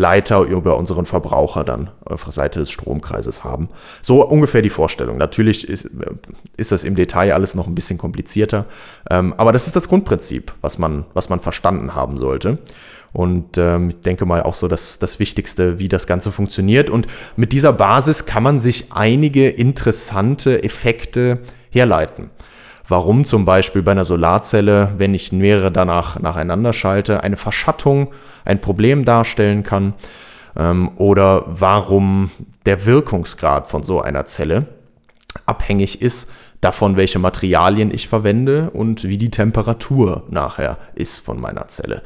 [SPEAKER 2] Leiter über unseren Verbraucher dann auf der Seite des Stromkreises haben. So ungefähr die Vorstellung. Natürlich ist, äh, ist das im Detail alles noch ein bisschen komplizierter, ähm, aber das ist das Grundprinzip, was man, was man verstanden haben sollte. Und ähm, ich denke mal auch so das, das Wichtigste, wie das Ganze funktioniert. Und mit dieser Basis kann man sich einige interessante Effekte herleiten. Warum zum Beispiel bei einer Solarzelle, wenn ich mehrere danach nacheinander schalte, eine Verschattung ein Problem darstellen kann ähm, oder warum der Wirkungsgrad von so einer Zelle abhängig ist davon, welche Materialien ich verwende und wie die Temperatur nachher ist von meiner Zelle.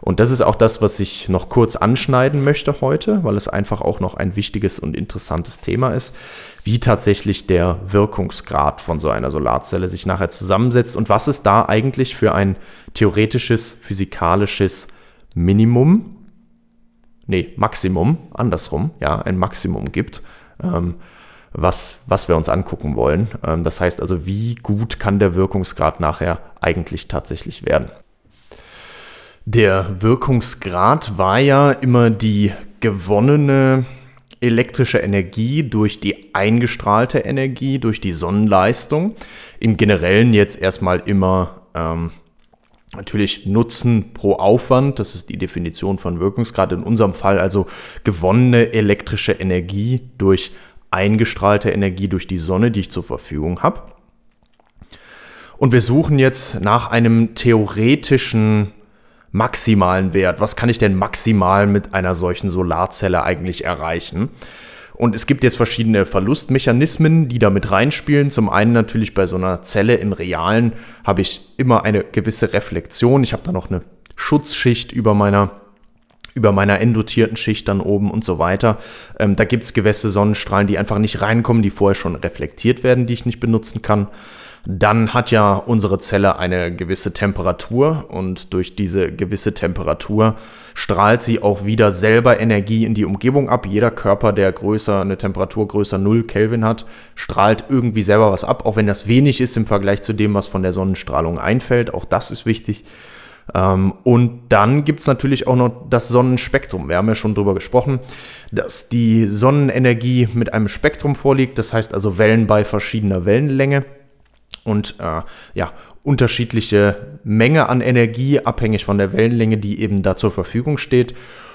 [SPEAKER 2] Und das ist auch das, was ich noch kurz anschneiden möchte heute, weil es einfach auch noch ein wichtiges und interessantes Thema ist, wie tatsächlich der Wirkungsgrad von so einer Solarzelle sich nachher zusammensetzt und was es da eigentlich für ein theoretisches, physikalisches Minimum, nee, Maximum, andersrum, ja, ein Maximum gibt, ähm, was, was wir uns angucken wollen. Ähm, das heißt also, wie gut kann der Wirkungsgrad nachher eigentlich tatsächlich werden. Der Wirkungsgrad war ja immer die gewonnene elektrische Energie durch die eingestrahlte Energie, durch die Sonnenleistung. Im Generellen jetzt erstmal immer ähm, Natürlich Nutzen pro Aufwand, das ist die Definition von Wirkungsgrad. In unserem Fall also gewonnene elektrische Energie durch eingestrahlte Energie durch die Sonne, die ich zur Verfügung habe. Und wir suchen jetzt nach einem theoretischen maximalen Wert. Was kann ich denn maximal mit einer solchen Solarzelle eigentlich erreichen? Und es gibt jetzt verschiedene Verlustmechanismen, die da mit reinspielen. Zum einen natürlich bei so einer Zelle im Realen habe ich immer eine gewisse Reflexion. Ich habe da noch eine Schutzschicht über meiner über meiner endotierten Schicht dann oben und so weiter. Ähm, da gibt es gewisse Sonnenstrahlen, die einfach nicht reinkommen, die vorher schon reflektiert werden, die ich nicht benutzen kann. Dann hat ja unsere Zelle eine gewisse Temperatur und durch diese gewisse Temperatur strahlt sie auch wieder selber Energie in die Umgebung ab. Jeder Körper, der größer, eine Temperatur größer 0 Kelvin hat, strahlt irgendwie selber was ab, auch wenn das wenig ist im Vergleich zu dem, was von der Sonnenstrahlung einfällt. Auch das ist wichtig. Ähm, und dann gibt es natürlich auch noch das Sonnenspektrum. Wir haben ja schon darüber gesprochen, dass die Sonnenenergie mit einem Spektrum vorliegt, das heißt also Wellen bei verschiedener Wellenlänge und äh, ja, unterschiedliche Menge an Energie, abhängig von der Wellenlänge, die eben da zur Verfügung steht.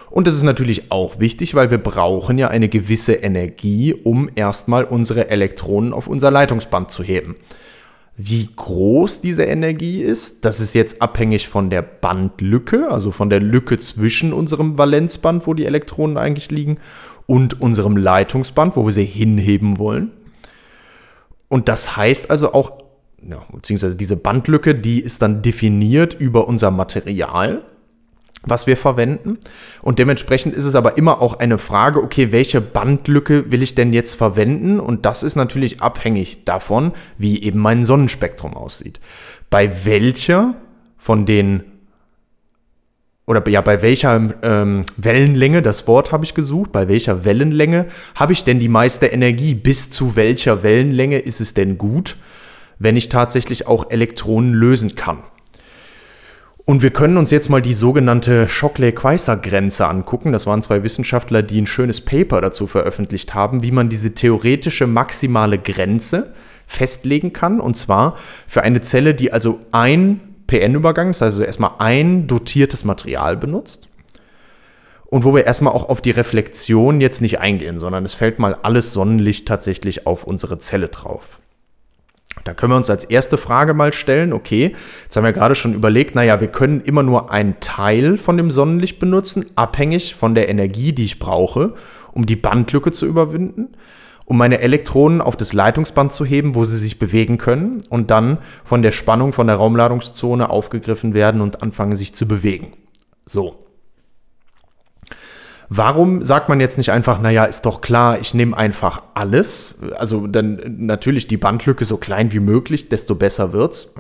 [SPEAKER 2] Und das ist natürlich auch wichtig, weil wir brauchen ja eine gewisse Energie, um erstmal unsere Elektronen auf unser Leitungsband zu heben. Wie groß diese Energie ist, das ist jetzt abhängig von der Bandlücke, also von der Lücke zwischen unserem Valenzband, wo die Elektronen eigentlich liegen, und unserem Leitungsband, wo wir sie hinheben wollen. Und das heißt also auch ja, beziehungsweise diese Bandlücke, die ist dann definiert über unser Material, was wir verwenden. Und dementsprechend ist es aber immer auch eine Frage, okay, welche Bandlücke will ich denn jetzt verwenden? Und das ist natürlich abhängig davon, wie eben mein Sonnenspektrum aussieht. Bei welcher von den oder ja, bei welcher ähm, Wellenlänge, das Wort habe ich gesucht, bei welcher Wellenlänge habe ich denn die meiste Energie? Bis zu welcher Wellenlänge ist es denn gut? Wenn ich tatsächlich auch Elektronen lösen kann. Und wir können uns jetzt mal die sogenannte Shockley-Queisser-Grenze angucken. Das waren zwei Wissenschaftler, die ein schönes Paper dazu veröffentlicht haben, wie man diese theoretische maximale Grenze festlegen kann. Und zwar für eine Zelle, die also ein PN-Übergang, das heißt also erstmal ein dotiertes Material benutzt. Und wo wir erstmal auch auf die Reflexion jetzt nicht eingehen, sondern es fällt mal alles Sonnenlicht tatsächlich auf unsere Zelle drauf. Da können wir uns als erste Frage mal stellen, okay, jetzt haben wir gerade schon überlegt, naja, wir können immer nur einen Teil von dem Sonnenlicht benutzen, abhängig von der Energie, die ich brauche, um die Bandlücke zu überwinden, um meine Elektronen auf das Leitungsband zu heben, wo sie sich bewegen können und dann von der Spannung von der Raumladungszone aufgegriffen werden und anfangen sich zu bewegen. So. Warum sagt man jetzt nicht einfach, naja, ist doch klar, ich nehme einfach alles? Also dann natürlich die Bandlücke so klein wie möglich, desto besser wird's.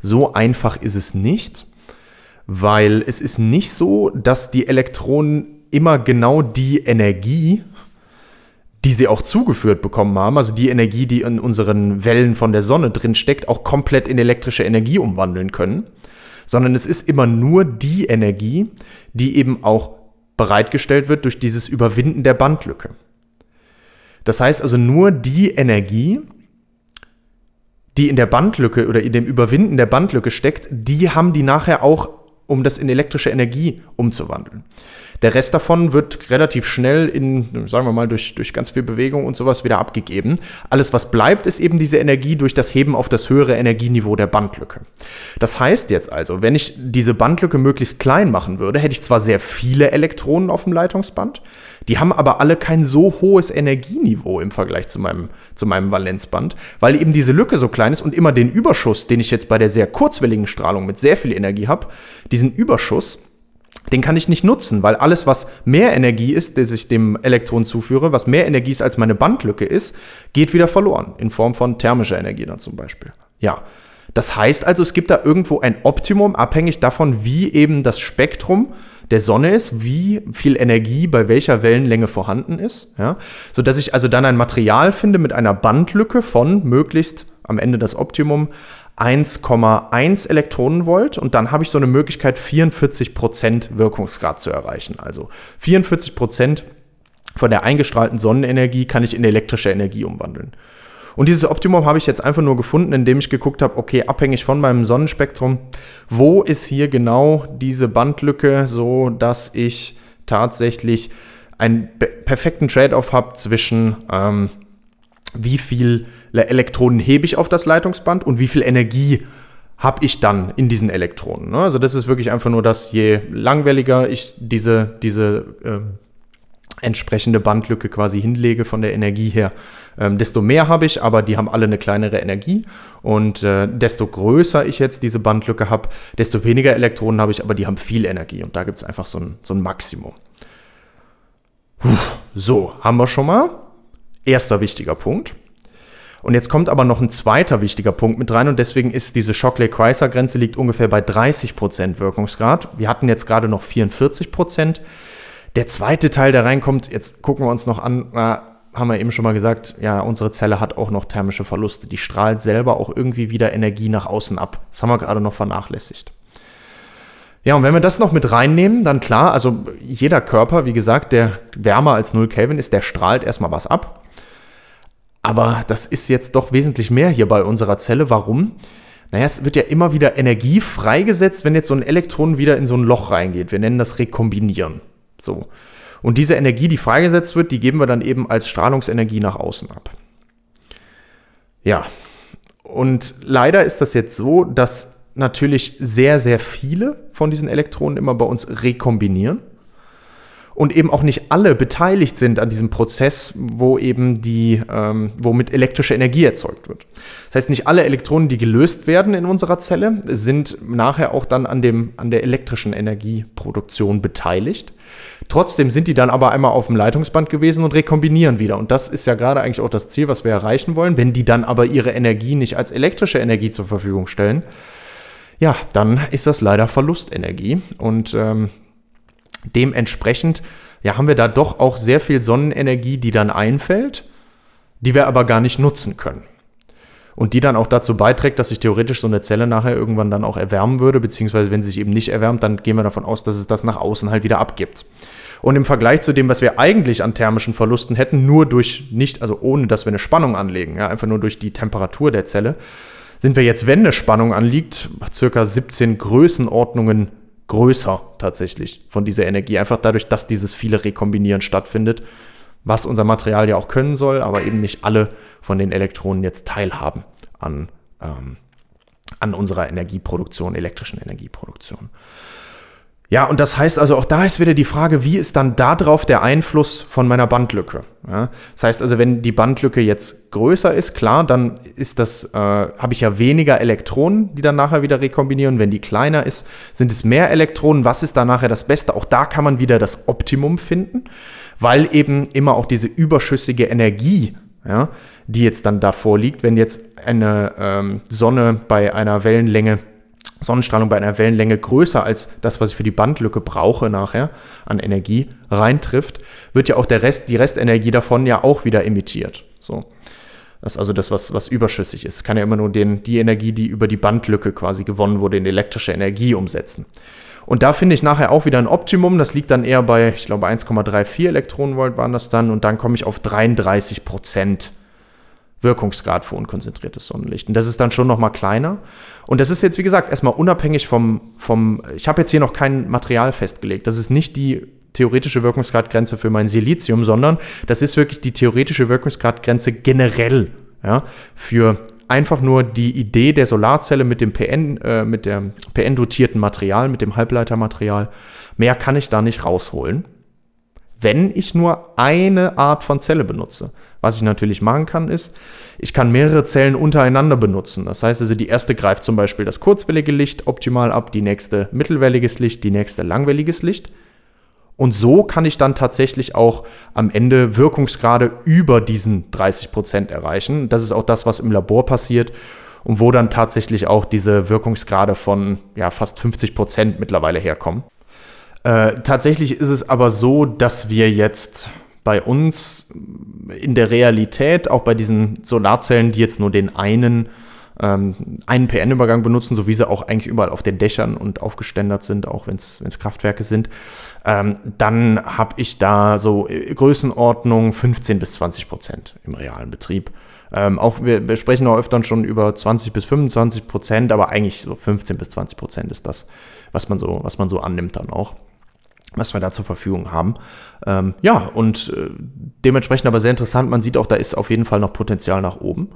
[SPEAKER 2] So einfach ist es nicht, weil es ist nicht so, dass die Elektronen immer genau die Energie, die sie auch zugeführt bekommen haben, also die Energie, die in unseren Wellen von der Sonne drin steckt, auch komplett in elektrische Energie umwandeln können, sondern es ist immer nur die Energie, die eben auch bereitgestellt wird durch dieses Überwinden der Bandlücke. Das heißt also nur die Energie, die in der Bandlücke oder in dem Überwinden der Bandlücke steckt, die haben die nachher auch, um das in elektrische Energie umzuwandeln. Der Rest davon wird relativ schnell in, sagen wir mal, durch, durch ganz viel Bewegung und sowas wieder abgegeben. Alles, was bleibt, ist eben diese Energie durch das Heben auf das höhere Energieniveau der Bandlücke. Das heißt jetzt also, wenn ich diese Bandlücke möglichst klein machen würde, hätte ich zwar sehr viele Elektronen auf dem Leitungsband, die haben aber alle kein so hohes Energieniveau im Vergleich zu meinem, zu meinem Valenzband, weil eben diese Lücke so klein ist und immer den Überschuss, den ich jetzt bei der sehr kurzwelligen Strahlung mit sehr viel Energie habe, diesen Überschuss, den kann ich nicht nutzen, weil alles, was mehr Energie ist, das ich dem Elektron zuführe, was mehr Energie ist als meine Bandlücke ist, geht wieder verloren, in Form von thermischer Energie dann zum Beispiel. Ja, das heißt also, es gibt da irgendwo ein Optimum, abhängig davon, wie eben das Spektrum der Sonne ist, wie viel Energie bei welcher Wellenlänge vorhanden ist, ja, sodass ich also dann ein Material finde mit einer Bandlücke von möglichst am Ende das Optimum 1,1 Elektronenvolt und dann habe ich so eine Möglichkeit, 44% Wirkungsgrad zu erreichen. Also 44% von der eingestrahlten Sonnenenergie kann ich in elektrische Energie umwandeln. Und dieses Optimum habe ich jetzt einfach nur gefunden, indem ich geguckt habe, okay, abhängig von meinem Sonnenspektrum, wo ist hier genau diese Bandlücke, so dass ich tatsächlich einen perfekten Trade-off habe zwischen ähm, wie viel Elektronen hebe ich auf das Leitungsband und wie viel Energie habe ich dann in diesen Elektronen. Ne? Also das ist wirklich einfach nur, dass je langwelliger ich diese, diese äh, entsprechende Bandlücke quasi hinlege von der Energie her, ähm, desto mehr habe ich, aber die haben alle eine kleinere Energie. Und äh, desto größer ich jetzt diese Bandlücke habe, desto weniger Elektronen habe ich, aber die haben viel Energie. Und da gibt es einfach so ein, so ein Maximum. Puh, so, haben wir schon mal. Erster wichtiger Punkt. Und jetzt kommt aber noch ein zweiter wichtiger Punkt mit rein und deswegen ist diese Shockley-Queisser-Grenze liegt ungefähr bei 30% Wirkungsgrad. Wir hatten jetzt gerade noch 44%. Der zweite Teil, der reinkommt, jetzt gucken wir uns noch an, na, haben wir eben schon mal gesagt, ja, unsere Zelle hat auch noch thermische Verluste. Die strahlt selber auch irgendwie wieder Energie nach außen ab. Das haben wir gerade noch vernachlässigt. Ja, und wenn wir das noch mit reinnehmen, dann klar, also jeder Körper, wie gesagt, der wärmer als 0 Kelvin ist, der strahlt erstmal was ab. Aber das ist jetzt doch wesentlich mehr hier bei unserer Zelle. Warum? Naja, es wird ja immer wieder Energie freigesetzt, wenn jetzt so ein Elektron wieder in so ein Loch reingeht. Wir nennen das Rekombinieren. So. Und diese Energie, die freigesetzt wird, die geben wir dann eben als Strahlungsenergie nach außen ab. Ja. Und leider ist das jetzt so, dass natürlich sehr, sehr viele von diesen Elektronen immer bei uns rekombinieren und eben auch nicht alle beteiligt sind an diesem Prozess, wo eben die, ähm, womit elektrische Energie erzeugt wird. Das heißt, nicht alle Elektronen, die gelöst werden in unserer Zelle, sind nachher auch dann an, dem, an der elektrischen Energieproduktion beteiligt. Trotzdem sind die dann aber einmal auf dem Leitungsband gewesen und rekombinieren wieder. Und das ist ja gerade eigentlich auch das Ziel, was wir erreichen wollen. Wenn die dann aber ihre Energie nicht als elektrische Energie zur Verfügung stellen, ja, dann ist das leider Verlustenergie. Und ähm, Dementsprechend ja, haben wir da doch auch sehr viel Sonnenenergie, die dann einfällt, die wir aber gar nicht nutzen können. Und die dann auch dazu beiträgt, dass sich theoretisch so eine Zelle nachher irgendwann dann auch erwärmen würde, beziehungsweise wenn sie sich eben nicht erwärmt, dann gehen wir davon aus, dass es das nach außen halt wieder abgibt. Und im Vergleich zu dem, was wir eigentlich an thermischen Verlusten hätten, nur durch nicht, also ohne dass wir eine Spannung anlegen, ja, einfach nur durch die Temperatur der Zelle, sind wir jetzt, wenn eine Spannung anliegt, circa 17 Größenordnungen größer tatsächlich von dieser Energie. Einfach dadurch, dass dieses viele Rekombinieren stattfindet, was unser Material ja auch können soll, aber eben nicht alle von den Elektronen jetzt teilhaben an, ähm, an unserer Energieproduktion, elektrischen Energieproduktion. Ja, und das heißt also, auch da ist wieder die Frage, wie ist dann darauf der Einfluss von meiner Bandlücke? Ja, das heißt also, wenn die Bandlücke jetzt größer ist, klar, dann ist das, äh, habe ich ja weniger Elektronen, die dann nachher wieder rekombinieren. Wenn die kleiner ist, sind es mehr Elektronen. Was ist da nachher das Beste? Auch da kann man wieder das Optimum finden, weil eben immer auch diese überschüssige Energie ja, die jetzt dann davor liegt, wenn jetzt eine ähm, Sonne bei einer Wellenlänge Sonnenstrahlung bei einer Wellenlänge größer als das, was ich für die Bandlücke brauche nachher an Energie reintrifft, wird ja auch der Rest, die Restenergie davon ja auch wieder emittiert. So. Das ist also das, was, was überschüssig ist. Kann ja immer nur den, die Energie, die über die Bandlücke quasi gewonnen wurde, in elektrische Energie umsetzen. Und da finde ich nachher auch wieder ein Optimum. Das liegt dann eher bei, ich glaube, 1,34 Elektronenvolt waren das dann. Und dann komme ich auf 33 Prozent Wirkungsgrad für unkonzentriertes Sonnenlicht. Und das ist dann schon noch mal kleiner. Und das ist jetzt, wie gesagt, erstmal unabhängig vom, vom ich habe jetzt hier noch kein Material festgelegt. Das ist nicht die theoretische Wirkungsgradgrenze für mein Silizium, sondern das ist wirklich die theoretische Wirkungsgradgrenze generell ja, für einfach nur die Idee der Solarzelle mit dem PN, äh, mit dem PN-dotierten Material, mit dem Halbleitermaterial. Mehr kann ich da nicht rausholen wenn ich nur eine Art von Zelle benutze. Was ich natürlich machen kann, ist, ich kann mehrere Zellen untereinander benutzen. Das heißt also, die erste greift zum Beispiel das kurzwellige Licht optimal ab, die nächste mittelwelliges Licht, die nächste langwelliges Licht. Und so kann ich dann tatsächlich auch am Ende Wirkungsgrade über diesen 30 Prozent erreichen. Das ist auch das, was im Labor passiert und wo dann tatsächlich auch diese Wirkungsgrade von ja, fast 50 Prozent mittlerweile herkommen. Äh, tatsächlich ist es aber so, dass wir jetzt bei uns in der Realität, auch bei diesen Solarzellen, die jetzt nur den einen, ähm, einen PN-Übergang benutzen, so wie sie auch eigentlich überall auf den Dächern und aufgeständert sind, auch wenn es Kraftwerke sind, ähm, dann habe ich da so Größenordnung 15 bis 20 Prozent im realen Betrieb. Ähm, auch wir, wir, sprechen auch öfter schon über 20 bis 25 Prozent, aber eigentlich so 15 bis 20 Prozent ist das, was man so, was man so annimmt dann auch was wir da zur Verfügung haben. Ähm, ja, und äh, dementsprechend aber sehr interessant. Man sieht auch, da ist auf jeden Fall noch Potenzial nach oben.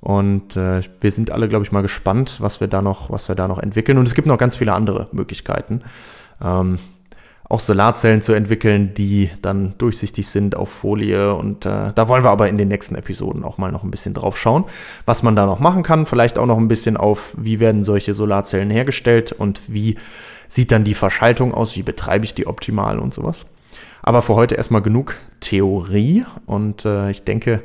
[SPEAKER 2] Und äh, wir sind alle, glaube ich, mal gespannt, was wir da noch, was wir da noch entwickeln. Und es gibt noch ganz viele andere Möglichkeiten. Ähm, auch Solarzellen zu entwickeln, die dann durchsichtig sind auf Folie. Und äh, da wollen wir aber in den nächsten Episoden auch mal noch ein bisschen drauf schauen, was man da noch machen kann. Vielleicht auch noch ein bisschen auf, wie werden solche Solarzellen hergestellt und wie sieht dann die Verschaltung aus, wie betreibe ich die optimal und sowas. Aber für heute erstmal genug Theorie und äh, ich denke,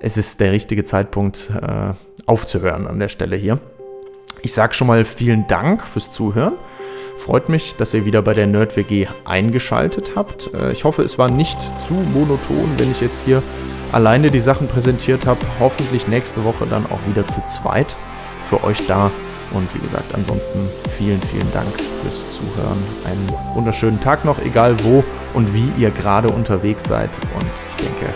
[SPEAKER 2] es ist der richtige Zeitpunkt äh, aufzuhören an der Stelle hier. Ich sage schon mal vielen Dank fürs Zuhören. Freut mich, dass ihr wieder bei der NerdWG eingeschaltet habt. Äh, ich hoffe, es war nicht zu monoton, wenn ich jetzt hier alleine die Sachen präsentiert habe. Hoffentlich nächste Woche dann auch wieder zu zweit für euch da und wie gesagt, ansonsten vielen, vielen Dank fürs Zuhören. Einen wunderschönen Tag noch, egal wo und wie ihr gerade unterwegs seid. Und ich denke,